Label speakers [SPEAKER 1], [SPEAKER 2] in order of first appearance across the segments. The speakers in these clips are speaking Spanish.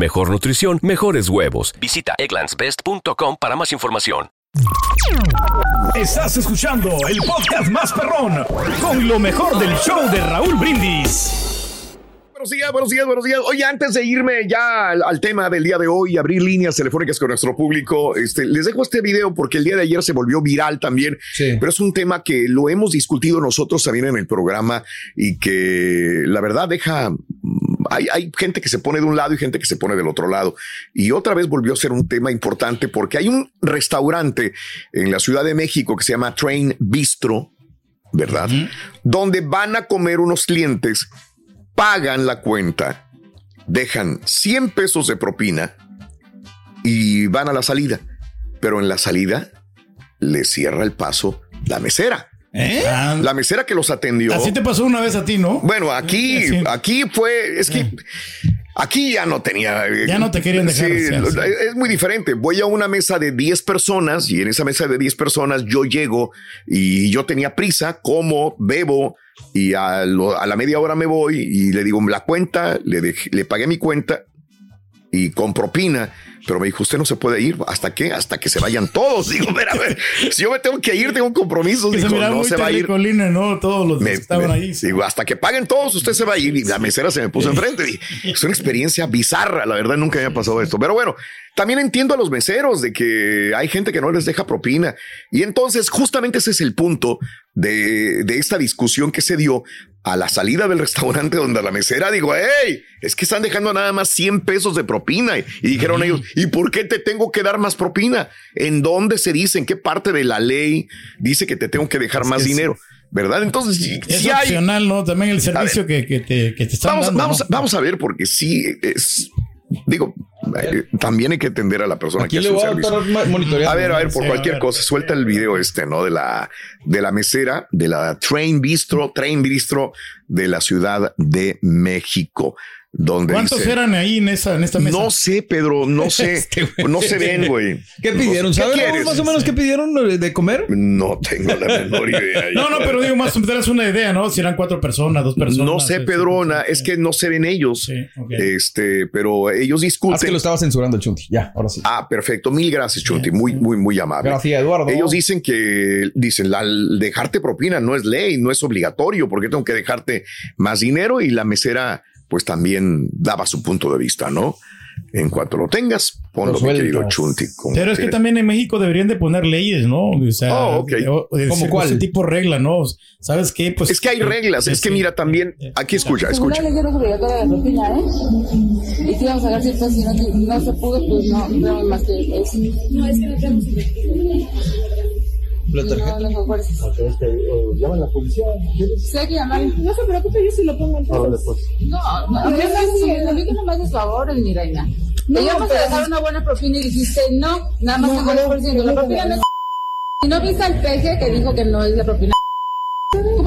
[SPEAKER 1] mejor nutrición, mejores huevos. Visita egglandsbest.com para más información.
[SPEAKER 2] Estás escuchando el podcast más perrón con lo mejor del show de Raúl Brindis.
[SPEAKER 3] Buenos días, buenos días, buenos días. Oye, antes de irme ya al, al tema del día de hoy, abrir líneas telefónicas con nuestro público, este, les dejo este video porque el día de ayer se volvió viral también, pero es un tema que lo hemos discutido nosotros también en el programa y que la verdad deja hay, hay, gente que se pone de un lado y gente que se pone del otro lado. Y otra vez volvió a ser un tema importante porque hay un restaurante en la Ciudad de México que se llama Train Bistro, ¿verdad? Donde van a comer unos clientes, pagan la cuenta, dejan 100 pesos de propina y van a la salida. Pero en la salida le cierra el paso la mesera.
[SPEAKER 4] ¿Eh?
[SPEAKER 3] La mesera que los atendió.
[SPEAKER 4] Así te pasó una vez a ti, ¿no?
[SPEAKER 3] Bueno, aquí, aquí fue, es que aquí ya no tenía. eh,
[SPEAKER 4] Ya no te querían dejar,
[SPEAKER 3] sí. es muy diferente. Voy a una mesa de 10 personas y en esa mesa de 10 personas yo llego y yo tenía prisa, como, bebo y a, lo- a la media hora me voy y le digo la cuenta, le, dejé- le pagué mi cuenta y con propina. Pero me dijo, usted no se puede ir. ¿Hasta qué? Hasta que se vayan todos. Digo, a ver, si yo me tengo que ir, tengo un compromiso.
[SPEAKER 4] Que se
[SPEAKER 3] Dijo,
[SPEAKER 4] miraba
[SPEAKER 3] no se va a ir.
[SPEAKER 4] ¿no? Todos los
[SPEAKER 3] Me-
[SPEAKER 4] que estaban
[SPEAKER 3] me-
[SPEAKER 4] ahí.
[SPEAKER 3] Digo, hasta que paguen todos, usted se va a ir. Y la mesera se me puso enfrente. Y es una experiencia bizarra. La verdad, nunca había pasado esto. Pero bueno, también entiendo a los meseros de que hay gente que no les deja propina. Y entonces, justamente ese es el punto de, de esta discusión que se dio a la salida del restaurante donde la mesera digo, hey, es que están dejando nada más 100 pesos de propina. Y dijeron ellos, ¿y por qué te tengo que dar más propina? ¿En dónde se dice? ¿En qué parte de la ley dice que te tengo que dejar más
[SPEAKER 4] que sí.
[SPEAKER 3] dinero? ¿Verdad? Entonces, si,
[SPEAKER 4] Es
[SPEAKER 3] si hay,
[SPEAKER 4] opcional, ¿no? También el servicio que, que te, que te están
[SPEAKER 3] vamos,
[SPEAKER 4] dando.
[SPEAKER 3] vamos,
[SPEAKER 4] ¿no?
[SPEAKER 3] vamos a ver, porque sí es. Digo, eh, también hay que atender a la persona
[SPEAKER 5] Aquí
[SPEAKER 3] que
[SPEAKER 5] le
[SPEAKER 3] hace
[SPEAKER 5] voy
[SPEAKER 3] el
[SPEAKER 5] a
[SPEAKER 3] servicio. A ver, a ver, por
[SPEAKER 4] Sí,
[SPEAKER 3] cualquier
[SPEAKER 4] ver.
[SPEAKER 3] cosa, suelta el video este, ¿no? De la, de la mesera, de la Train Bistro, Train Bistro de la Ciudad de México, donde
[SPEAKER 4] ¿Cuántos
[SPEAKER 3] dice-
[SPEAKER 4] eran ahí en esa, en esta mesa?
[SPEAKER 3] No sé, Pedro, no sé,
[SPEAKER 5] Este
[SPEAKER 3] no se ven, güey.
[SPEAKER 5] ¿Qué pidieron?
[SPEAKER 3] ¿Qué
[SPEAKER 5] ¿Sabes más o menos qué pidieron de de comer?
[SPEAKER 3] No tengo la menor idea.
[SPEAKER 4] No, no, pero digo más, te das una idea, ¿no? Si eran cuatro personas, dos personas.
[SPEAKER 3] No sé,
[SPEAKER 4] este,
[SPEAKER 3] Pedrona,
[SPEAKER 4] sí,
[SPEAKER 3] es que no se ven ellos.
[SPEAKER 4] Sí, ok.
[SPEAKER 3] Este, pero ellos
[SPEAKER 5] Ah,
[SPEAKER 3] discuten.
[SPEAKER 5] es que lo estaba censurando el Chunti. Ya, ahora sí.
[SPEAKER 3] Ah, perfecto. Mil gracias, Chunti. Muy, muy, muy amable.
[SPEAKER 5] Gracias, Eduardo.
[SPEAKER 3] Ellos dicen que, dicen, la, dejarte propina no es ley, no es obligatorio, porque tengo que dejarte más dinero y la mesera, pues también daba su punto de vista, ¿no? En cuanto lo tengas, ponlo,
[SPEAKER 5] Lo
[SPEAKER 3] mi querido Chunti. como
[SPEAKER 4] Pero es que también en México deberían de poner leyes, ¿no? O sea,
[SPEAKER 3] Oh, ok.
[SPEAKER 4] o- o de
[SPEAKER 5] ¿Cómo
[SPEAKER 4] ese-
[SPEAKER 5] cuál?
[SPEAKER 4] ese tipo de regla, ¿no? ¿Sabes qué? Pues
[SPEAKER 3] Es que hay reglas, es que mira también, aquí escucha,
[SPEAKER 6] Según
[SPEAKER 3] escucha.
[SPEAKER 6] la ley era obligatoria la propina, ¿eh? Y si vamos a dar ciertas, si no, no se pudo, pues no, no tenemos más que eso. No, es que no tenemos
[SPEAKER 5] La tarjeta.
[SPEAKER 6] No, no, por eso.
[SPEAKER 7] llaman a la policía.
[SPEAKER 6] Sí, hay que llamar. No se preocupe, yo sí lo pongo
[SPEAKER 7] pues.
[SPEAKER 6] No, no, no me no me haces favores, mi reina. Te íbamos a dejar una buena propina y dijiste no, nada más el 10%. La propina no es. Y no viste al peje que dijo que no es la propina.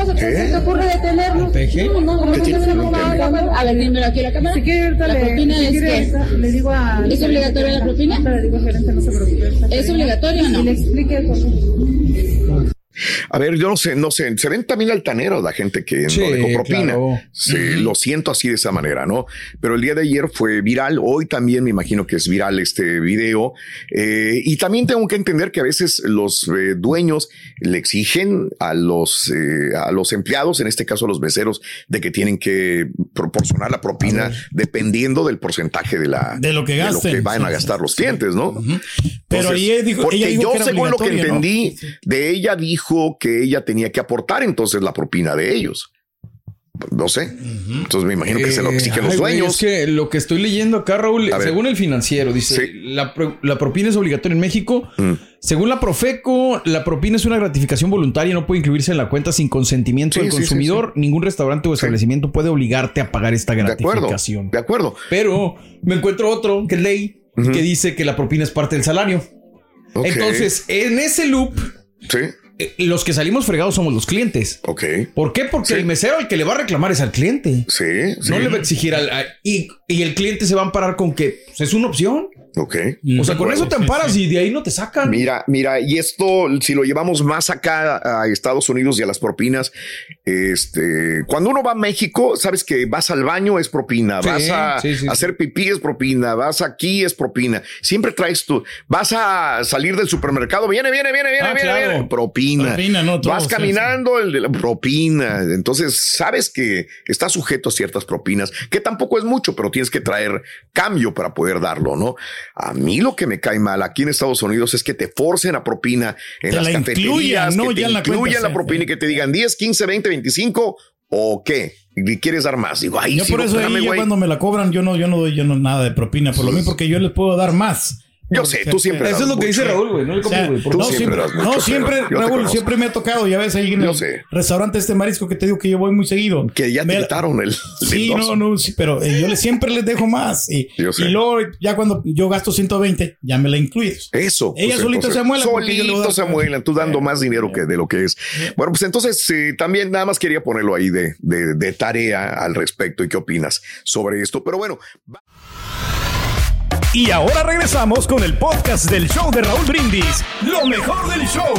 [SPEAKER 6] ¿Cómo se te,
[SPEAKER 3] ¿Qué?
[SPEAKER 6] se te ocurre detenerlo?
[SPEAKER 5] ¿El peje?
[SPEAKER 6] No, no, no, no,
[SPEAKER 3] No
[SPEAKER 6] no,
[SPEAKER 3] entiendo.
[SPEAKER 6] no, A ver, dímelo aquí a la cámara.
[SPEAKER 7] Si quiere, ahorita
[SPEAKER 6] la
[SPEAKER 7] le-
[SPEAKER 6] propina
[SPEAKER 7] si
[SPEAKER 6] es que
[SPEAKER 7] le digo a.
[SPEAKER 6] ¿Es obligatoria la propina?
[SPEAKER 7] Le digo gerente, no se preocupe.
[SPEAKER 6] ¿Es obligatorio o no?
[SPEAKER 7] Y le explique por qué.
[SPEAKER 3] A ver, yo no sé, no sé, se ven también altaneros la gente que
[SPEAKER 5] Sí,
[SPEAKER 3] no dejó propina.
[SPEAKER 5] claro.
[SPEAKER 3] Sí, lo siento así de esa manera, ¿no? Pero el día de ayer fue viral, hoy también me imagino que es viral este video. Eh, y también tengo que entender que a veces los eh, dueños le exigen a los, eh, a los empleados, en este caso a los meseros, de que tienen que proporcionar la propina dependiendo del porcentaje de la
[SPEAKER 4] De lo que gasten.
[SPEAKER 3] van a gastar los clientes, ¿no?
[SPEAKER 4] Pero
[SPEAKER 3] Entonces,
[SPEAKER 4] ella dijo-
[SPEAKER 3] porque
[SPEAKER 4] ella dijo
[SPEAKER 3] yo
[SPEAKER 4] que
[SPEAKER 3] según lo que entendí, de ella dijo que ella tenía que aportar entonces la propina de ellos. No sé. Entonces me imagino que se lo
[SPEAKER 5] Eh,
[SPEAKER 3] exigen los
[SPEAKER 5] güey,
[SPEAKER 3] dueños.
[SPEAKER 5] es que lo que estoy leyendo acá, Raúl,
[SPEAKER 3] A ver.
[SPEAKER 5] según el financiero, dice,
[SPEAKER 3] Sí.
[SPEAKER 5] la, pro- la propina es obligatoria en México.
[SPEAKER 3] Mm.
[SPEAKER 5] Según la Profeco, la propina es una gratificación voluntaria, no puede incluirse en la cuenta sin consentimiento
[SPEAKER 3] Sí,
[SPEAKER 5] del
[SPEAKER 3] sí,
[SPEAKER 5] consumidor. Ningún restaurante o establecimiento puede obligarte a pagar esta
[SPEAKER 3] De acuerdo.
[SPEAKER 5] gratificación.
[SPEAKER 3] De acuerdo.
[SPEAKER 5] Pero me encuentro otro, que ley, que dice que la propina es parte del salario. Entonces, en ese loop,
[SPEAKER 3] Sí.
[SPEAKER 5] Eh, los que salimos fregados somos los clientes.
[SPEAKER 3] Ok.
[SPEAKER 5] ¿Por qué? Porque
[SPEAKER 3] Sí.
[SPEAKER 5] el mesero al que le va a reclamar es al cliente.
[SPEAKER 3] Sí. sí.
[SPEAKER 5] No le va a exigir al... a- y, y el cliente se va a amparar con que pues, es una opción.
[SPEAKER 3] Ok.
[SPEAKER 5] O sea, con eso te amparas y de ahí no te sacan.
[SPEAKER 3] Mira, mira, y esto, si lo llevamos más acá a Estados Unidos y a las propinas, este, cuando uno va a México, sabes que vas al baño es propina,
[SPEAKER 5] Sí,
[SPEAKER 3] vas a
[SPEAKER 5] sí, sí,
[SPEAKER 3] hacer pipí es propina, vas aquí es propina. Siempre traes tú, vas a salir del supermercado, viene, viene, viene, viene,
[SPEAKER 4] Ah,
[SPEAKER 3] viene,
[SPEAKER 4] claro.
[SPEAKER 3] viene, propina.
[SPEAKER 4] Propina, no, todo,
[SPEAKER 3] vas
[SPEAKER 4] sí,
[SPEAKER 3] caminando, el de la propina. Entonces, sabes que está sujeto a ciertas propinas, que tampoco es mucho, pero tienes que traer cambio para poder darlo, ¿no? A mí lo que me cae mal aquí en Estados Unidos es que te forcen a propina en las
[SPEAKER 4] la
[SPEAKER 3] cafeterías,
[SPEAKER 4] incluyan, ¿no?
[SPEAKER 3] que te
[SPEAKER 4] la
[SPEAKER 3] incluyan
[SPEAKER 4] cuenta,
[SPEAKER 3] la
[SPEAKER 4] sí.
[SPEAKER 3] propina y que te digan 10, 15, 20, 25 o qué. Y quieres dar más. Digo, ay,
[SPEAKER 4] Yo por
[SPEAKER 3] no,
[SPEAKER 4] eso
[SPEAKER 3] espérame,
[SPEAKER 4] ahí ya cuando me la cobran, yo no, yo no doy yo no nada de propina por lo mismo porque yo les puedo dar más.
[SPEAKER 3] Yo sé, tú siempre
[SPEAKER 5] Eso es lo que dice Raúl, güey. No le
[SPEAKER 4] O sea.
[SPEAKER 3] Tú
[SPEAKER 4] no,
[SPEAKER 3] siempre
[SPEAKER 4] siempre,
[SPEAKER 3] das mucho,
[SPEAKER 4] no, siempre, Raúl, siempre me ha tocado. Ya ves ahí en el
[SPEAKER 3] sé.
[SPEAKER 4] restaurante este marisco que te digo que yo voy muy seguido.
[SPEAKER 3] Que ya te
[SPEAKER 4] Me-
[SPEAKER 3] quitaron el. el
[SPEAKER 4] Sí, no, no, sí, pero eh, yo le, siempre les dejo más. Y,
[SPEAKER 3] Yo sé.
[SPEAKER 4] y luego, ya cuando yo gasto 120, ya me la incluyes.
[SPEAKER 3] Eso.
[SPEAKER 4] Ella solita se amuela porque yo le voy a
[SPEAKER 3] Solitos se tú dando más dinero que de lo que es. Bueno, pues entonces eh, también nada más quería ponerlo ahí de, de, de tarea al respecto y qué opinas sobre esto. Pero bueno,
[SPEAKER 2] Y ahora regresamos con el podcast del show de Raúl Brindis. Lo mejor del show.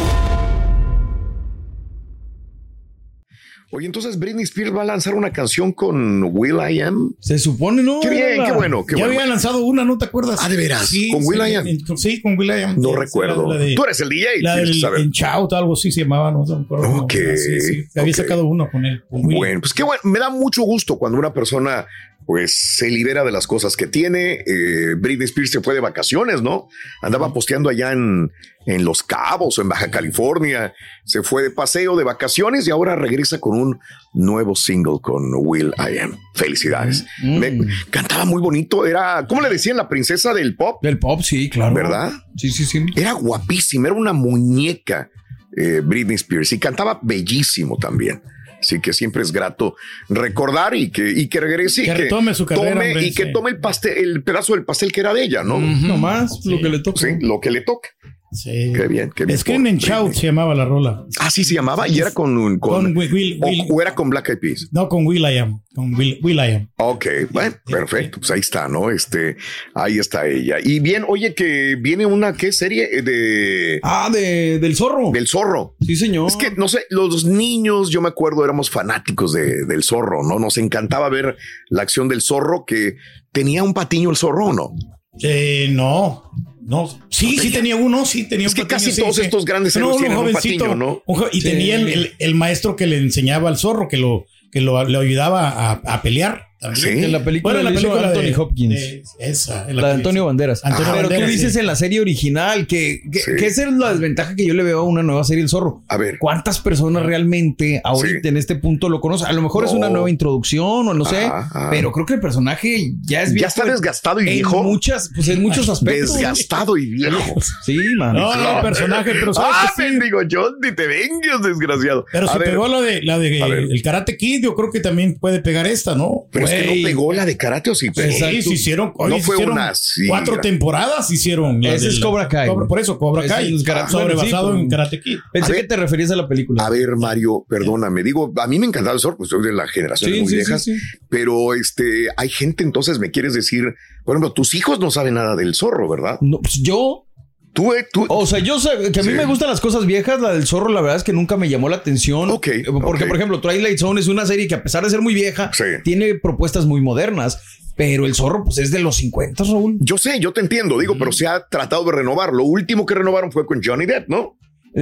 [SPEAKER 3] oye, entonces Britney Spears va a lanzar una canción con Will I Am.
[SPEAKER 5] Se supone, ¿no?
[SPEAKER 3] Qué bien,
[SPEAKER 4] La-
[SPEAKER 3] qué bueno, qué
[SPEAKER 4] ya
[SPEAKER 3] bueno.
[SPEAKER 4] había lanzado una, ¿no te acuerdas?
[SPEAKER 3] Ah, ¿de veras? ¿Con
[SPEAKER 4] sí,
[SPEAKER 3] Will.i.am?
[SPEAKER 4] en- Sí, con Will.i.am.
[SPEAKER 3] No
[SPEAKER 4] Sí,
[SPEAKER 3] recuerdo.
[SPEAKER 4] La, la de,
[SPEAKER 3] Tú eres el DJ.
[SPEAKER 4] la del
[SPEAKER 3] que saber.
[SPEAKER 4] en Shout, algo así se llamaba, no
[SPEAKER 3] Ok,
[SPEAKER 4] era, sí, sí. Había sacado uno con él. con Will.
[SPEAKER 3] Bueno, pues qué bueno. Me da mucho gusto cuando una persona pues se libera de las cosas que tiene. Eh, Britney Spears se fue de vacaciones, ¿no? Andaba posteando allá en, en Los Cabos o en Baja California. Se fue de paseo, de vacaciones y ahora regresa con un nuevo single con Will I Am. Felicidades.
[SPEAKER 5] Mm.
[SPEAKER 3] Me- cantaba muy bonito. Era, ¿cómo le decían? La princesa del pop,
[SPEAKER 5] Del pop, sí, claro.
[SPEAKER 3] ¿verdad?
[SPEAKER 5] Sí, sí, sí.
[SPEAKER 3] Era guapísima, era una muñeca eh, Britney Spears y cantaba bellísimo también. Así que siempre es grato recordar y que, y que regrese y
[SPEAKER 4] Que retome su carrera,
[SPEAKER 3] tome,
[SPEAKER 4] hombre,
[SPEAKER 3] y que tome el pastel, el pedazo del pastel que era de ella, ¿no?
[SPEAKER 5] No más lo que le toca.
[SPEAKER 3] Sí, lo que le toca.
[SPEAKER 4] Sí.
[SPEAKER 3] Qué bien, qué bien.
[SPEAKER 4] Scream and Shout se llamaba la rola.
[SPEAKER 3] Así se llamaba y era con, un- con,
[SPEAKER 4] Con Will, Will-
[SPEAKER 3] o-
[SPEAKER 4] Will-
[SPEAKER 3] o era con Black Eyed Peas.
[SPEAKER 4] no, con Will.i.am. Con Will, Will.i.am.
[SPEAKER 3] Ok, bueno, perfecto. Pues ahí está, ¿no? Este, ahí está ella. Y bien, oye, que viene una, ¿qué serie? De,
[SPEAKER 5] Ah, de, del zorro.
[SPEAKER 3] del zorro.
[SPEAKER 5] Sí, señor.
[SPEAKER 3] Es que, no sé, los niños, yo me acuerdo, éramos fanáticos de- del zorro, ¿no? Nos encantaba ver la acción del zorro que tenía un patiño el zorro, ¿o ¿no?
[SPEAKER 4] Eh, no, no. Sí, sí tenía uno, sí tenía
[SPEAKER 3] Es
[SPEAKER 4] un
[SPEAKER 3] que
[SPEAKER 4] patiño,
[SPEAKER 3] casi
[SPEAKER 4] sí,
[SPEAKER 3] todos
[SPEAKER 4] sí.
[SPEAKER 3] estos grandes
[SPEAKER 4] No, un
[SPEAKER 3] tienen un
[SPEAKER 4] jovencito,
[SPEAKER 3] patiño, ¿no?
[SPEAKER 4] un y
[SPEAKER 5] Sí.
[SPEAKER 4] tenía el, el- el maestro que le enseñaba al zorro, que lo, que lo, le ayudaba a, a pelear. También.
[SPEAKER 3] Sí.
[SPEAKER 5] En la película,
[SPEAKER 4] Bueno,
[SPEAKER 5] la
[SPEAKER 4] película
[SPEAKER 5] Anthony
[SPEAKER 4] de-
[SPEAKER 5] Hopkins.
[SPEAKER 4] de- esa. en
[SPEAKER 5] la de Antonio Banderas.
[SPEAKER 4] Antonio
[SPEAKER 5] Pero
[SPEAKER 4] Banderas,
[SPEAKER 5] tú dices
[SPEAKER 4] sí.
[SPEAKER 5] en la serie original que, que,
[SPEAKER 3] Sí.
[SPEAKER 5] que esa es la desventaja que yo le veo a una nueva serie El Zorro.
[SPEAKER 3] A ver.
[SPEAKER 5] ¿Cuántas personas realmente ahorita
[SPEAKER 3] Sí.
[SPEAKER 5] en este punto lo conocen? A lo mejor es una nueva introducción o no sé,
[SPEAKER 3] Ajá, ajá.
[SPEAKER 5] pero creo que el personaje ya es
[SPEAKER 3] Ya
[SPEAKER 5] viejo
[SPEAKER 3] está
[SPEAKER 5] en-
[SPEAKER 3] desgastado y
[SPEAKER 5] en
[SPEAKER 3] viejo.
[SPEAKER 5] muchas, pues en muchos aspectos.
[SPEAKER 3] Desgastado y viejo.
[SPEAKER 5] Sí, man.
[SPEAKER 4] No, no, personaje, pero sabes
[SPEAKER 3] ah, mendigo John, ni te vengas, desgraciado.
[SPEAKER 4] Pero
[SPEAKER 3] A
[SPEAKER 4] si
[SPEAKER 3] ver,
[SPEAKER 4] pegó la de, la de el Karate Kid, yo creo que también puede pegar esta, ¿no?
[SPEAKER 3] Pero que no pegó la de karate o sí pegó.
[SPEAKER 4] Sí, se hicieron, oye,
[SPEAKER 3] No
[SPEAKER 4] se
[SPEAKER 3] fue
[SPEAKER 4] hicieron
[SPEAKER 3] una, sí,
[SPEAKER 4] cuatro temporadas hicieron. la
[SPEAKER 5] Ese es Cobra Kai.
[SPEAKER 4] Cobra- por eso, Cobra Kai.
[SPEAKER 5] es sí,
[SPEAKER 4] basado
[SPEAKER 5] pero-
[SPEAKER 4] en Karate Kid.
[SPEAKER 5] Pensé
[SPEAKER 3] A
[SPEAKER 5] que te referías a la película.
[SPEAKER 3] A ver, Mario, perdóname. Digo, a mí me encantaba el zorro, pues soy de la generación
[SPEAKER 5] Sí,
[SPEAKER 3] muy
[SPEAKER 5] sí,
[SPEAKER 3] viejas.
[SPEAKER 5] sí, sí.
[SPEAKER 3] Pero este, hay gente, entonces me quieres decir, por ejemplo, tus hijos no saben nada del zorro, ¿verdad?
[SPEAKER 5] No, pues yo
[SPEAKER 3] Tú, eh, tú.
[SPEAKER 5] O sea, yo sé que a mí
[SPEAKER 3] Sí.
[SPEAKER 5] me gustan las cosas viejas. La del zorro, la verdad es que nunca me llamó la atención.
[SPEAKER 3] Ok,
[SPEAKER 5] Porque, por ejemplo, Twilight Zone es una serie que, a pesar de ser muy vieja,
[SPEAKER 3] Sí.
[SPEAKER 5] tiene propuestas muy modernas. Pero el zorro, pues es de los 50, Raúl.
[SPEAKER 3] Yo sé, yo te entiendo, digo, pero se ha tratado de renovar. Lo último que renovaron fue con Johnny Depp, ¿no?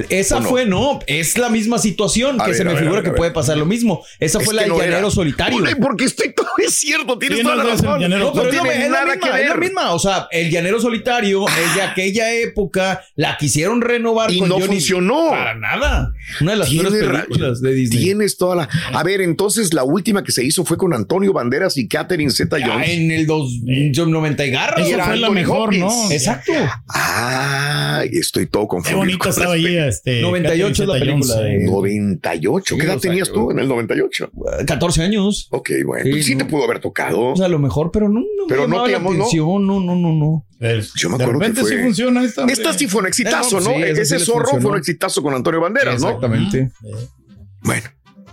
[SPEAKER 5] Esa fue, no, es la misma situación
[SPEAKER 3] A
[SPEAKER 5] que
[SPEAKER 3] ver,
[SPEAKER 5] se me
[SPEAKER 3] ver,
[SPEAKER 5] figura
[SPEAKER 3] ver,
[SPEAKER 5] que puede pasar lo mismo. Esa
[SPEAKER 3] Es
[SPEAKER 5] fue la del
[SPEAKER 3] no era.
[SPEAKER 5] llanero solitario.
[SPEAKER 3] Porque- Porque estoy todo es cierto, tienes
[SPEAKER 4] Sí,
[SPEAKER 3] toda
[SPEAKER 4] no,
[SPEAKER 3] la razón.
[SPEAKER 4] llanero
[SPEAKER 5] No, pero es la,
[SPEAKER 3] tiene
[SPEAKER 5] es la
[SPEAKER 3] nada
[SPEAKER 5] misma,
[SPEAKER 3] que
[SPEAKER 5] es la misma. O sea, el llanero solitario es de aquella época, la quisieron renovar
[SPEAKER 3] Y
[SPEAKER 5] con
[SPEAKER 3] no
[SPEAKER 5] Johnny-
[SPEAKER 3] funcionó.
[SPEAKER 5] Para nada. Una de las peores películas de Disney.
[SPEAKER 3] Tienes toda la. A ver, entonces la última que se hizo fue con Antonio Banderas y Catherine Zeta
[SPEAKER 5] Ya
[SPEAKER 3] Jones.
[SPEAKER 5] en el dos, 90 y garras.
[SPEAKER 4] Esa fue la mejor,
[SPEAKER 3] Hopkins.
[SPEAKER 4] ¿no?
[SPEAKER 5] Exacto.
[SPEAKER 3] Ah, estoy todo
[SPEAKER 4] Qué
[SPEAKER 3] confundido.
[SPEAKER 4] bonita
[SPEAKER 3] con
[SPEAKER 4] estaba ahí. Este,
[SPEAKER 5] 98 es la película de-
[SPEAKER 4] eh.
[SPEAKER 3] 98. ¿Qué
[SPEAKER 5] Sí,
[SPEAKER 3] edad tenías tú en el 98?
[SPEAKER 5] 14 años.
[SPEAKER 3] Ok, bueno.
[SPEAKER 5] Sí,
[SPEAKER 3] pues sí
[SPEAKER 5] no.
[SPEAKER 3] te pudo haber tocado.
[SPEAKER 5] O sea, a lo mejor, pero no, no
[SPEAKER 3] Pero no te
[SPEAKER 5] la
[SPEAKER 3] llamó, ¿no?
[SPEAKER 5] atención. No, no, no, no.
[SPEAKER 4] Eh,
[SPEAKER 3] Yo me
[SPEAKER 4] de
[SPEAKER 3] acuerdo que
[SPEAKER 4] repente
[SPEAKER 3] fue-
[SPEAKER 4] sí funciona esta. hombre.
[SPEAKER 3] Esta sí fue un exitazo,
[SPEAKER 5] Eh, no,
[SPEAKER 3] ¿no?
[SPEAKER 5] sí, sí
[SPEAKER 3] Ese
[SPEAKER 5] les
[SPEAKER 3] zorro fue
[SPEAKER 5] funcionó.
[SPEAKER 3] un exitazo con Antonio Banderas, ¿no?
[SPEAKER 5] Exactamente.
[SPEAKER 3] Bueno.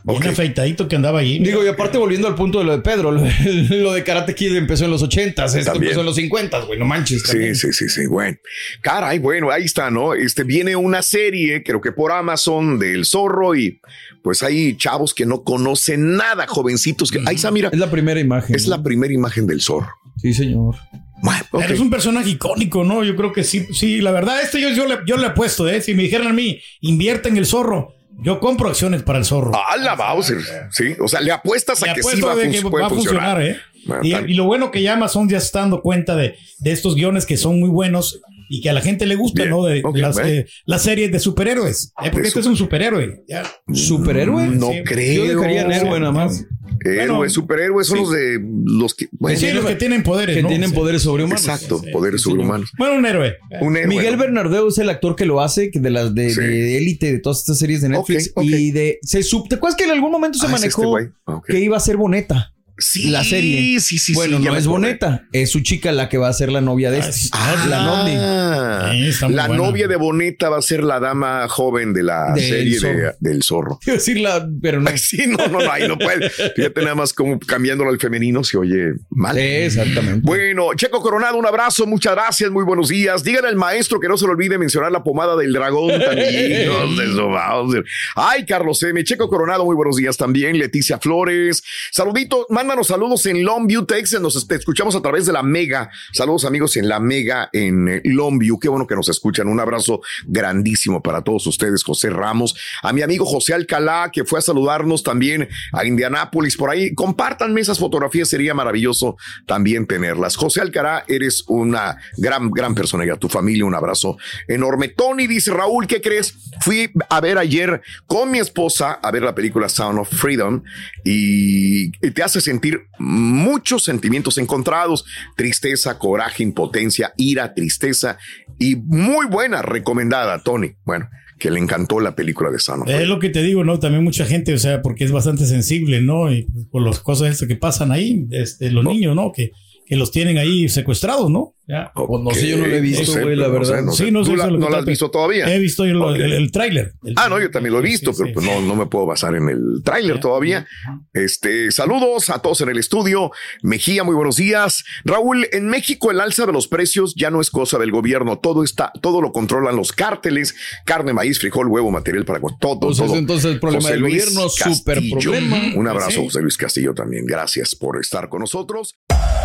[SPEAKER 4] Bien
[SPEAKER 3] ok.
[SPEAKER 4] afeitadito que andaba ahí.
[SPEAKER 5] Digo, y aparte volviendo al punto de lo de Pedro, lo, lo de Karate Kid empezó en los 80, esto
[SPEAKER 3] También.
[SPEAKER 5] empezó en los 50, güey, no manches.
[SPEAKER 3] Sí,
[SPEAKER 5] también.
[SPEAKER 3] sí, sí, sí. Bueno, caray, bueno, ahí está, ¿no? Este viene una serie, creo que por Amazon, del zorro y pues hay chavos que no conocen nada, jovencitos que. Ahí está, mira,
[SPEAKER 5] Es la primera imagen.
[SPEAKER 3] es la primera imagen del zorro.
[SPEAKER 5] Sí, señor.
[SPEAKER 3] Bueno,
[SPEAKER 4] es un personaje icónico, ¿no? Yo creo que sí, sí, la verdad, este yo, yo, le, yo le apuesto, ¿eh? Si me dijeran a mí, invierte en el zorro, yo compro acciones para el zorro.
[SPEAKER 3] Ah, la Bowser. Sí, o sea, le apuestas
[SPEAKER 4] Le
[SPEAKER 3] a que sí va a, fun-
[SPEAKER 4] que
[SPEAKER 3] puede
[SPEAKER 4] va a funcionar, ¿eh?
[SPEAKER 3] Bueno,
[SPEAKER 4] Y, lo bueno que ya Amazon ya se está dando cuenta de, de estos guiones que son muy buenos y que a la gente le gusta,
[SPEAKER 3] Bien,
[SPEAKER 4] ¿no? De, las, eh, las series de superhéroes. ¿eh? Porque
[SPEAKER 3] De
[SPEAKER 4] este es un superhéroe. Ya.
[SPEAKER 5] ¿Superhéroe?
[SPEAKER 3] No
[SPEAKER 4] Sí.
[SPEAKER 3] creo.
[SPEAKER 5] Yo dejaría en héroe nada más.
[SPEAKER 3] Héroes,
[SPEAKER 4] Bueno,
[SPEAKER 3] superhéroes son
[SPEAKER 4] sí.
[SPEAKER 3] los de los que. Bueno,
[SPEAKER 4] Sí, los que tienen poderes.
[SPEAKER 5] Que
[SPEAKER 4] ¿no?
[SPEAKER 5] tienen
[SPEAKER 4] Sí.
[SPEAKER 5] poderes sobrehumanos.
[SPEAKER 3] exacto,
[SPEAKER 4] sí,
[SPEAKER 3] poderes sobrehumanos.
[SPEAKER 4] Bueno, un héroe.
[SPEAKER 3] Un héroe.
[SPEAKER 5] Miguel Bernardeo es el actor que lo hace, que de las de,
[SPEAKER 3] Sí.
[SPEAKER 5] de élite, de todas estas series de Netflix. Y de. Se sub- ¿Te acuerdas que en algún momento se
[SPEAKER 3] Ah, es este
[SPEAKER 5] manejó.
[SPEAKER 3] Ok.
[SPEAKER 5] que iba a ser Boneta?
[SPEAKER 3] Sí,
[SPEAKER 5] la serie.
[SPEAKER 3] Sí, sí,
[SPEAKER 5] bueno,
[SPEAKER 3] sí,
[SPEAKER 5] no es. Boneta, es su chica la que va a ser la novia de
[SPEAKER 4] Ah,
[SPEAKER 5] este.
[SPEAKER 4] sí.
[SPEAKER 5] la Nondi.
[SPEAKER 3] Ah,
[SPEAKER 4] Sí, muy
[SPEAKER 3] la
[SPEAKER 4] buena.
[SPEAKER 3] novia de Boneta va a ser la dama joven de la
[SPEAKER 5] Del
[SPEAKER 3] serie de- del zorro.
[SPEAKER 5] Quiero decirla, pero no.
[SPEAKER 3] Sí, no, no, no, ahí no puede. Fíjate nada más como cambiándolo al femenino se oye mal.
[SPEAKER 5] Sí, exactamente.
[SPEAKER 3] Bueno, Checo Coronado, un abrazo, muchas gracias, muy buenos días. Díganle al maestro que no se le olvide mencionar la pomada del dragón también. Ay, Carlos M. Checo Coronado, muy buenos días también. Leticia Flores, saludito, mándanos saludos en Longview, Texas. Nos escuchamos a través de la Mega. Saludos, amigos, en la Mega en eh, Longview. Qué bueno que nos escuchan. Un abrazo grandísimo para todos ustedes, José Ramos. A mi amigo José Alcalá, que fue a saludarnos también a Indianápolis por ahí. Compártanme esas fotografías, sería maravilloso también tenerlas. José Alcalá, eres una gran, gran persona y a tu familia un abrazo enorme. Tony dice, Raúl, ¿qué crees? Fui a ver ayer con mi esposa a ver la película Sound of Freedom y te hace sentir muchos sentimientos encontrados, tristeza, coraje, impotencia, ira, tristeza y muy buena recomendada, Tony. Bueno, que le encantó la película de of
[SPEAKER 4] Es lo que te digo, ¿no? También mucha gente, o sea, porque es bastante sensible, ¿no? Y por las cosas que pasan ahí, este, los niños, ¿no? Que, que los tienen ahí secuestrados, ¿no? Ya.
[SPEAKER 5] Pues no sé, yo no lo he visto,
[SPEAKER 3] sé,
[SPEAKER 5] güey, la
[SPEAKER 3] no sé,
[SPEAKER 5] verdad.
[SPEAKER 3] no sé.
[SPEAKER 4] Sí, no sé,
[SPEAKER 3] ¿Tú la-
[SPEAKER 4] lo que
[SPEAKER 3] no la has visto todavía?
[SPEAKER 4] He visto yo lo- el, el tráiler.
[SPEAKER 3] Ah, no, yo también lo he visto,
[SPEAKER 4] sí,
[SPEAKER 3] pero
[SPEAKER 4] sí.
[SPEAKER 3] pues no, no me puedo basar en el tráiler todavía. Este, saludos a todos en el estudio. Mejía, muy buenos días. Raúl, en México el alza de los precios ya no es cosa del gobierno, todo está, todo lo controlan los cárteles, carne, maíz, frijol, huevo, material para todo,
[SPEAKER 5] Pues
[SPEAKER 3] todo.
[SPEAKER 5] es entonces el problema
[SPEAKER 3] José
[SPEAKER 5] del
[SPEAKER 3] Luis
[SPEAKER 5] gobierno, súper
[SPEAKER 3] Castillo.
[SPEAKER 5] problema.
[SPEAKER 3] Un abrazo,
[SPEAKER 4] Sí.
[SPEAKER 3] José Luis Castillo también. Gracias por estar con nosotros.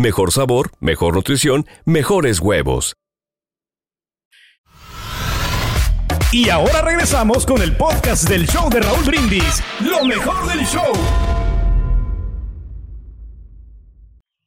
[SPEAKER 1] mejor sabor, mejor nutrición, mejores huevos.
[SPEAKER 2] Y ahora regresamos con el podcast del show de Raúl Brindis. Lo mejor del show.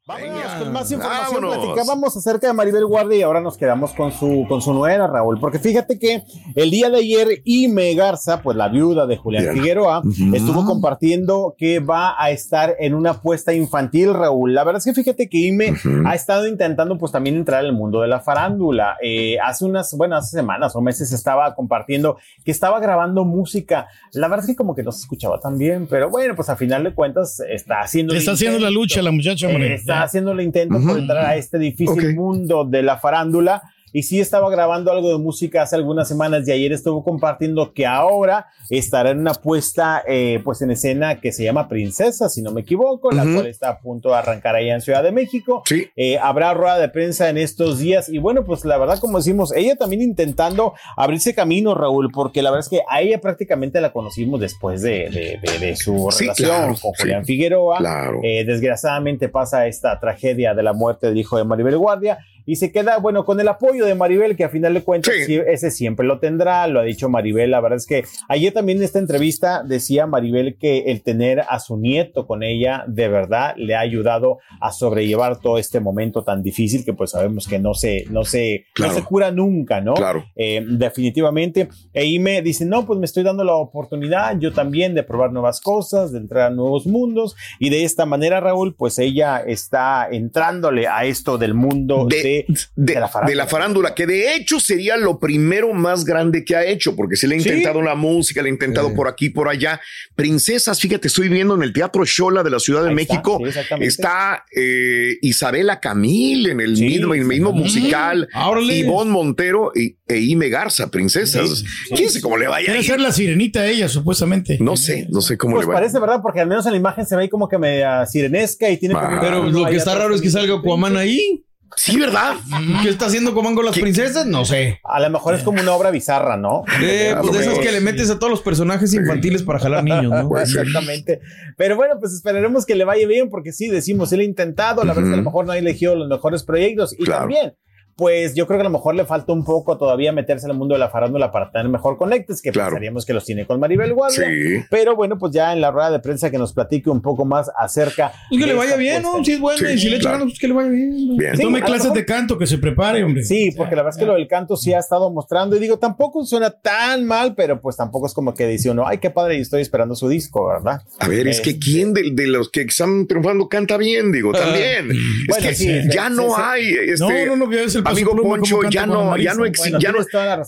[SPEAKER 8] Vámonos con más información. Platicábamos acerca de Maribel Guardia y ahora nos quedamos con su, con su nuera, Raúl. Porque fíjate que el día de ayer Ime Garza, pues la viuda de Julián
[SPEAKER 3] Bien.
[SPEAKER 8] Figueroa, estuvo compartiendo que va a estar en una apuesta infantil, Raúl. La verdad es que fíjate que Ime ha estado intentando pues también entrar al mundo de la farándula. Eh, hace unas, bueno, hace semanas o meses estaba compartiendo que estaba grabando música. La verdad es que como que no se escuchaba tan bien, pero bueno, pues a final de cuentas está haciendo...
[SPEAKER 4] Está haciendo la lucha la muchacha, hombre.
[SPEAKER 8] Eh, está haciendo el intento por entrar a este difícil mundo de la farándula. Y sí estaba grabando algo de música hace algunas semanas y ayer estuvo compartiendo que ahora estará en una puesta eh, pues en escena que se llama Princesa, si no me equivoco, la cual está a punto de arrancar allá en Ciudad de México. Eh, habrá rueda de prensa en estos días y bueno, pues la verdad como decimos, ella también intentando abrirse camino, Raúl, porque la verdad es que a ella prácticamente la conocimos después de, de- de- de su
[SPEAKER 3] Sí,
[SPEAKER 8] relación
[SPEAKER 3] claro,
[SPEAKER 8] con
[SPEAKER 3] sí.
[SPEAKER 8] Julián Figueroa.
[SPEAKER 3] Claro.
[SPEAKER 8] Eh, desgraciadamente pasa esta tragedia de la muerte del hijo de Maribel Guardia y se queda, bueno, con el apoyo de Maribel, que a final de cuentas sí, ese siempre lo tendrá, lo ha dicho Maribel, la verdad es que ayer también en esta entrevista decía Maribel que el tener a su nieto con ella de verdad le ha ayudado a sobrellevar todo este momento tan difícil que pues sabemos que no se, no se,
[SPEAKER 3] Claro.
[SPEAKER 8] no se cura nunca, ¿no?
[SPEAKER 3] Claro.
[SPEAKER 8] Eh, definitivamente. E me dice, no, pues me estoy dando la oportunidad yo también de probar nuevas cosas, de entrar a nuevos mundos. Y de esta manera, Raúl, pues ella está entrándole a esto del mundo de,
[SPEAKER 3] de, de la farándula, que de hecho sería lo primero más grande que ha hecho, porque se le ha
[SPEAKER 8] Sí.
[SPEAKER 3] intentado la música, le ha intentado por aquí, por allá. Princesas, fíjate, estoy viendo en el Teatro Shola de la Ciudad de
[SPEAKER 8] Ahí está,
[SPEAKER 3] México,
[SPEAKER 8] sí,
[SPEAKER 3] está eh, Isabela Camil en el mismo, en el mismo musical,
[SPEAKER 4] órale.
[SPEAKER 3] Ivonne Montero y, e Ime Garza, Princesas. ¿Quién sabe cómo le vaya a
[SPEAKER 4] Quiere ser la sirenita a ella, supuestamente.
[SPEAKER 3] No sé, no sé cómo
[SPEAKER 8] Pues
[SPEAKER 3] le va.
[SPEAKER 8] parece verdad, porque al menos en la imagen se ve ahí como que media sirenesca y tiene como-
[SPEAKER 5] Pero lo que está raro es que salga Aquaman ahí.
[SPEAKER 3] Sí, ¿verdad?
[SPEAKER 5] ¿Qué está haciendo Aquaman con las princesas? No sé.
[SPEAKER 8] A lo mejor es como una obra bizarra, ¿no?
[SPEAKER 5] Eh, pues de esas que le metes a todos los personajes infantiles para jalar niños, ¿no?
[SPEAKER 8] Exactamente. Pero bueno, pues esperaremos que le vaya bien, porque sí, decimos, él ha intentado, la verdad es que a lo mejor no ha elegido los mejores proyectos. Y
[SPEAKER 3] Claro.
[SPEAKER 8] también, pues yo creo que a lo mejor le falta un poco todavía meterse al mundo de la farándula para tener mejor conectes, que
[SPEAKER 3] Claro.
[SPEAKER 8] pensaríamos que los tiene con Maribel Guardia.
[SPEAKER 3] Sí.
[SPEAKER 8] Pero bueno, pues ya en la rueda de prensa que nos platique un poco más acerca.
[SPEAKER 5] Y que le vaya bien, ¿no? Si es bueno y si le echa ganas, pues que le vaya bien.
[SPEAKER 3] Bien.
[SPEAKER 8] Sí,
[SPEAKER 4] Tome clases
[SPEAKER 8] mejor-
[SPEAKER 4] de canto, que se prepare, hombre.
[SPEAKER 8] Sí, porque la verdad es que lo del canto sí ha estado mostrando. Y digo, tampoco suena tan mal, pero pues tampoco es como que dice uno, ay, qué padre, y estoy esperando su disco, ¿verdad?
[SPEAKER 3] A ver, es que
[SPEAKER 8] Este-
[SPEAKER 3] quién de, de los que están triunfando canta bien, digo, también. es
[SPEAKER 8] Bueno,
[SPEAKER 3] que
[SPEAKER 8] sí,
[SPEAKER 3] ya
[SPEAKER 8] sí,
[SPEAKER 3] no
[SPEAKER 8] sí.
[SPEAKER 3] hay, este,
[SPEAKER 4] No, no, no, que es el
[SPEAKER 3] amigo Poncho, ya no, ya no existe,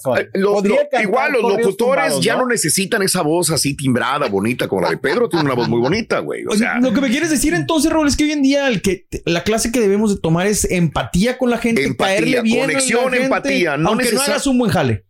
[SPEAKER 8] Bueno,
[SPEAKER 3] lo- igual los locutores ya
[SPEAKER 8] ¿no?
[SPEAKER 3] necesitan esa voz así timbrada, bonita como la de Pedro, tiene una voz muy bonita, güey. O sea,
[SPEAKER 5] lo que me quieres decir entonces, Raúl, es que hoy en día el que la clase que debemos de tomar es empatía con la gente,
[SPEAKER 3] Empatía,
[SPEAKER 5] caerle bien a la
[SPEAKER 3] conexión,
[SPEAKER 5] gente,
[SPEAKER 3] empatía, no
[SPEAKER 5] aunque no hagas un buen jale.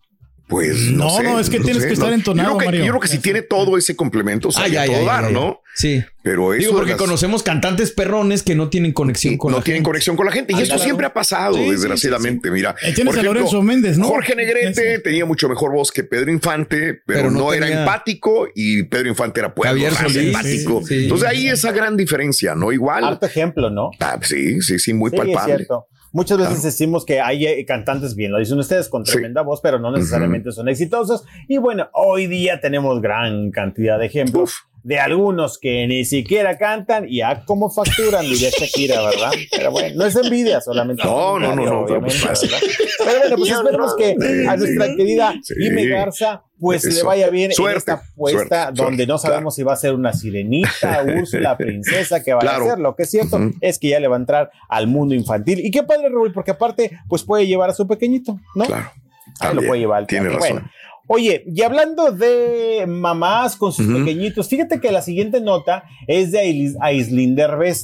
[SPEAKER 3] Pues no,
[SPEAKER 4] No,
[SPEAKER 3] sé,
[SPEAKER 4] no, es que tienes
[SPEAKER 3] sé,
[SPEAKER 4] que estar entonado,
[SPEAKER 3] Yo creo que,
[SPEAKER 4] Mario.
[SPEAKER 3] yo creo que si tiene todo ese complemento,
[SPEAKER 5] Ah,
[SPEAKER 3] sabía
[SPEAKER 5] ya, ya,
[SPEAKER 3] todo dar. ¿no?
[SPEAKER 5] Sí.
[SPEAKER 3] Pero eso
[SPEAKER 5] Digo, porque
[SPEAKER 3] las-
[SPEAKER 5] conocemos cantantes perrones que no tienen conexión con
[SPEAKER 3] no
[SPEAKER 5] la
[SPEAKER 3] tienen
[SPEAKER 5] gente.
[SPEAKER 3] conexión con la gente. Y
[SPEAKER 5] Ah,
[SPEAKER 3] esto
[SPEAKER 5] claro.
[SPEAKER 3] siempre ha pasado,
[SPEAKER 5] Sí, sí,
[SPEAKER 3] desgraciadamente. Mira,
[SPEAKER 4] Ahí tienes
[SPEAKER 3] por
[SPEAKER 4] a
[SPEAKER 3] ejemplo,
[SPEAKER 4] Lorenzo Méndez, ¿no?
[SPEAKER 3] Jorge Negrete tenía mucho mejor voz que Pedro Infante, pero,
[SPEAKER 5] Pero
[SPEAKER 3] no,
[SPEAKER 5] no
[SPEAKER 3] era empático y Pedro Infante era pueblo,
[SPEAKER 5] Javier Solís,
[SPEAKER 3] empático.
[SPEAKER 5] sí, sí.
[SPEAKER 3] Entonces ahí esa gran diferencia, ¿no? Igual.
[SPEAKER 8] Harto ejemplo, ¿no?
[SPEAKER 3] Ah, sí, sí, sí, muy
[SPEAKER 8] Sí, es
[SPEAKER 3] palpable.
[SPEAKER 8] cierto. Muchas veces decimos que hay eh, cantantes bien, lo dicen ustedes, con
[SPEAKER 3] Sí.
[SPEAKER 8] tremenda voz, pero no necesariamente son exitosos. Y bueno, hoy día tenemos gran cantidad de ejemplos
[SPEAKER 3] Uf.
[SPEAKER 8] De algunos que ni siquiera cantan y a cómo facturan, diría Shakira, ¿verdad? Pero bueno, no es envidia, solamente.
[SPEAKER 3] No, no, no, no, pero pues.
[SPEAKER 8] Pero bueno, pues esperemos que a nuestra querida. Ime Garza, pues le
[SPEAKER 3] Eso.
[SPEAKER 8] vaya bien en esta apuesta
[SPEAKER 3] suerte,
[SPEAKER 8] donde
[SPEAKER 3] suerte,
[SPEAKER 8] no sabemos si va a ser una sirenita, Úrsula, princesa, que va
[SPEAKER 3] Claro.
[SPEAKER 8] a ser. Lo que es cierto es que ya le va a entrar al mundo infantil. Y qué padre, Raúl, porque aparte, pues puede llevar a su pequeñito, ¿no?
[SPEAKER 3] Claro.
[SPEAKER 8] Ahí lo puede llevar al
[SPEAKER 3] Tiene razón.
[SPEAKER 8] Bueno, Oye, y hablando de mamás con sus pequeñitos, fíjate que la siguiente nota es de Aislinn Derbez.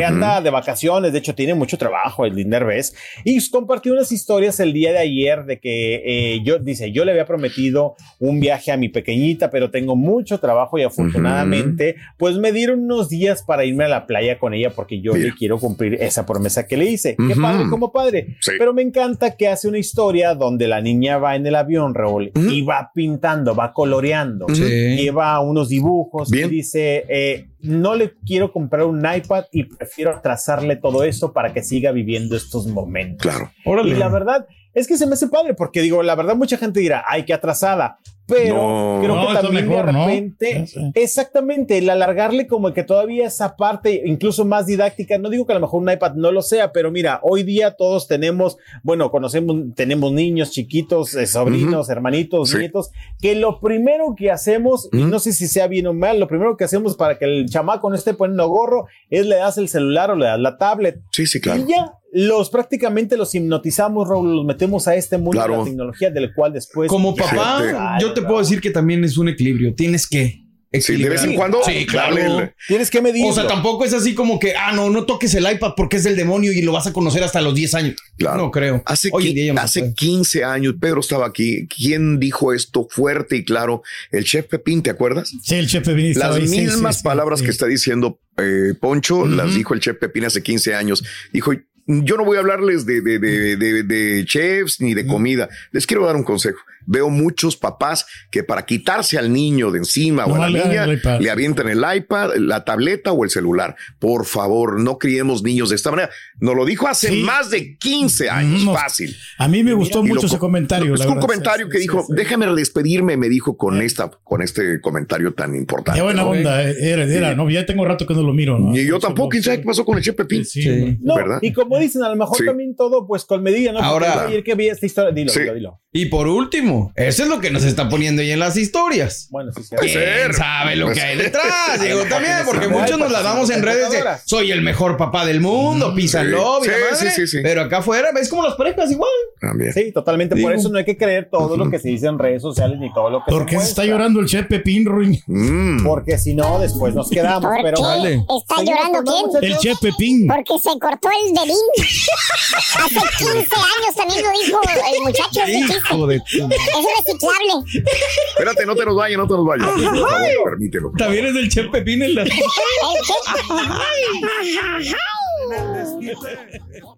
[SPEAKER 8] Eh, Anda de vacaciones, de hecho tiene mucho trabajo Aislinn Derbez y compartió unas historias el día de ayer de que eh, yo, dice, yo le había prometido un viaje a mi pequeñita, pero tengo mucho trabajo y afortunadamente, pues me dieron unos días para irme a la playa con ella porque yo
[SPEAKER 3] Mira.
[SPEAKER 8] le quiero cumplir esa promesa que le hice. Qué
[SPEAKER 3] Ujú.
[SPEAKER 8] padre como padre.
[SPEAKER 3] Sí.
[SPEAKER 8] Pero me encanta que hace una historia donde la niña va en el avión, Raúl,
[SPEAKER 3] Ujú.
[SPEAKER 8] y va pintando, va coloreando. Lleva unos dibujos
[SPEAKER 3] Bien.
[SPEAKER 8] y dice, eh, no le quiero comprar un iPad y prefiero atrasarle todo esto para que siga viviendo estos momentos.
[SPEAKER 3] Claro.
[SPEAKER 8] Y la verdad es que se me hace padre porque digo, la verdad mucha gente dirá, ay, qué atrasada. Pero
[SPEAKER 3] No.
[SPEAKER 8] creo
[SPEAKER 4] No,
[SPEAKER 8] que también
[SPEAKER 4] mejor,
[SPEAKER 8] de repente, exactamente, el alargarle como que todavía esa parte, incluso más didáctica, no digo que a lo mejor un iPad no lo sea, pero mira, hoy día todos tenemos, bueno, conocemos, tenemos niños chiquitos, eh, sobrinos, hermanitos,
[SPEAKER 3] Sí.
[SPEAKER 8] nietos, que lo primero que hacemos, y no sé si sea bien o mal, lo primero que hacemos para que el chamaco no esté poniendo gorro es le das el celular o le das la tablet.
[SPEAKER 3] Sí, sí, claro.
[SPEAKER 8] Y ya los prácticamente los hipnotizamos, Raúl, los metemos a este mundo de la tecnología del cual después.
[SPEAKER 5] Como papá, yo te puedo decir que también es un equilibrio. Tienes que.
[SPEAKER 3] Sí, de vez en cuando.
[SPEAKER 5] Sí, claro.
[SPEAKER 3] el-
[SPEAKER 8] Tienes que medir.
[SPEAKER 5] O sea, tampoco es así como que, ah, no, no toques el iPad porque es del demonio y lo vas a conocer hasta los 10 años.
[SPEAKER 3] Claro.
[SPEAKER 5] No creo.
[SPEAKER 3] Hace,
[SPEAKER 5] Hoy día
[SPEAKER 3] hace
[SPEAKER 5] puede.
[SPEAKER 3] 15 años, Pedro estaba aquí. ¿Quién dijo esto fuerte y claro? El chef Pepín, ¿te acuerdas?
[SPEAKER 4] Sí, el chef Pepín
[SPEAKER 3] Las
[SPEAKER 4] ahí,
[SPEAKER 3] mismas
[SPEAKER 4] sí, sí,
[SPEAKER 3] palabras
[SPEAKER 4] sí.
[SPEAKER 3] que está diciendo eh, Poncho las dijo el chef Pepín hace 15 años. Dijo, yo no voy a hablarles de, de, de, de- chefs ni de comida. Les quiero dar un consejo. Veo muchos papás que para quitarse al niño de encima o a la niña
[SPEAKER 4] el iPad.
[SPEAKER 3] le avientan el iPad, la tableta o el celular. Por favor, no criemos niños de esta manera. Nos lo dijo hace
[SPEAKER 4] Sí.
[SPEAKER 3] más de 15 años.
[SPEAKER 4] No,
[SPEAKER 3] Fácil.
[SPEAKER 4] A mí me gustó
[SPEAKER 3] Y
[SPEAKER 4] mucho
[SPEAKER 3] lo-
[SPEAKER 4] ese comentario.
[SPEAKER 3] Es
[SPEAKER 4] la
[SPEAKER 3] un
[SPEAKER 4] verdad.
[SPEAKER 3] comentario
[SPEAKER 4] Sí,
[SPEAKER 3] que
[SPEAKER 4] sí,
[SPEAKER 3] dijo,
[SPEAKER 4] sí, sí.
[SPEAKER 3] déjame despedirme, me dijo con esta, con este comentario tan importante.
[SPEAKER 4] Qué buena
[SPEAKER 3] ¿no?
[SPEAKER 4] onda. eh, Era, era, no, ya tengo rato que no lo miro. ¿no?
[SPEAKER 3] Y yo tampoco, quién sabe qué pasó con el chef Pepín.
[SPEAKER 4] Sí,
[SPEAKER 5] Sí.
[SPEAKER 4] sí.
[SPEAKER 8] No,
[SPEAKER 3] ¿verdad?
[SPEAKER 8] y como dicen, a lo mejor
[SPEAKER 3] Sí.
[SPEAKER 8] también todo, pues con medida, ¿no?
[SPEAKER 5] Ahora-
[SPEAKER 8] ayer que vi esta historia, dilo,
[SPEAKER 3] Sí.
[SPEAKER 8] dilo, dilo.
[SPEAKER 5] Y por último, eso es lo que nos está poniendo ahí en las historias.
[SPEAKER 8] Bueno, sí, sí.
[SPEAKER 3] Puede
[SPEAKER 5] ¿Quién sabe lo
[SPEAKER 3] Pues-
[SPEAKER 5] que hay detrás? Digo, también, porque muchos nos la damos en redes de soy el mejor papá del mundo, pisa
[SPEAKER 3] sí.
[SPEAKER 5] love y la
[SPEAKER 3] Sí,
[SPEAKER 5] madre.
[SPEAKER 3] sí, sí, sí.
[SPEAKER 5] Pero acá afuera, ves como las parejas igual.
[SPEAKER 3] También.
[SPEAKER 8] Sí, totalmente. Por eso no hay que creer todo lo que se dice en redes sociales ni todo lo que
[SPEAKER 4] ¿Por qué se está llorando el chef Pepín, Ruin?
[SPEAKER 3] Mm.
[SPEAKER 8] Porque si no, después nos quedamos.
[SPEAKER 9] ¿Por
[SPEAKER 8] Pero
[SPEAKER 9] qué?
[SPEAKER 5] Dale.
[SPEAKER 9] ¿Está llorando quién?
[SPEAKER 4] El chef Pepín.
[SPEAKER 9] Porque se cortó el dedín. Hace 15 años también lo dijo el muchacho.
[SPEAKER 5] Hijo de
[SPEAKER 9] Es reciclable.
[SPEAKER 3] Espérate, no te nos vayas, no te nos vayas. Por favor, permítelo.
[SPEAKER 4] También es del chef Pepín en la...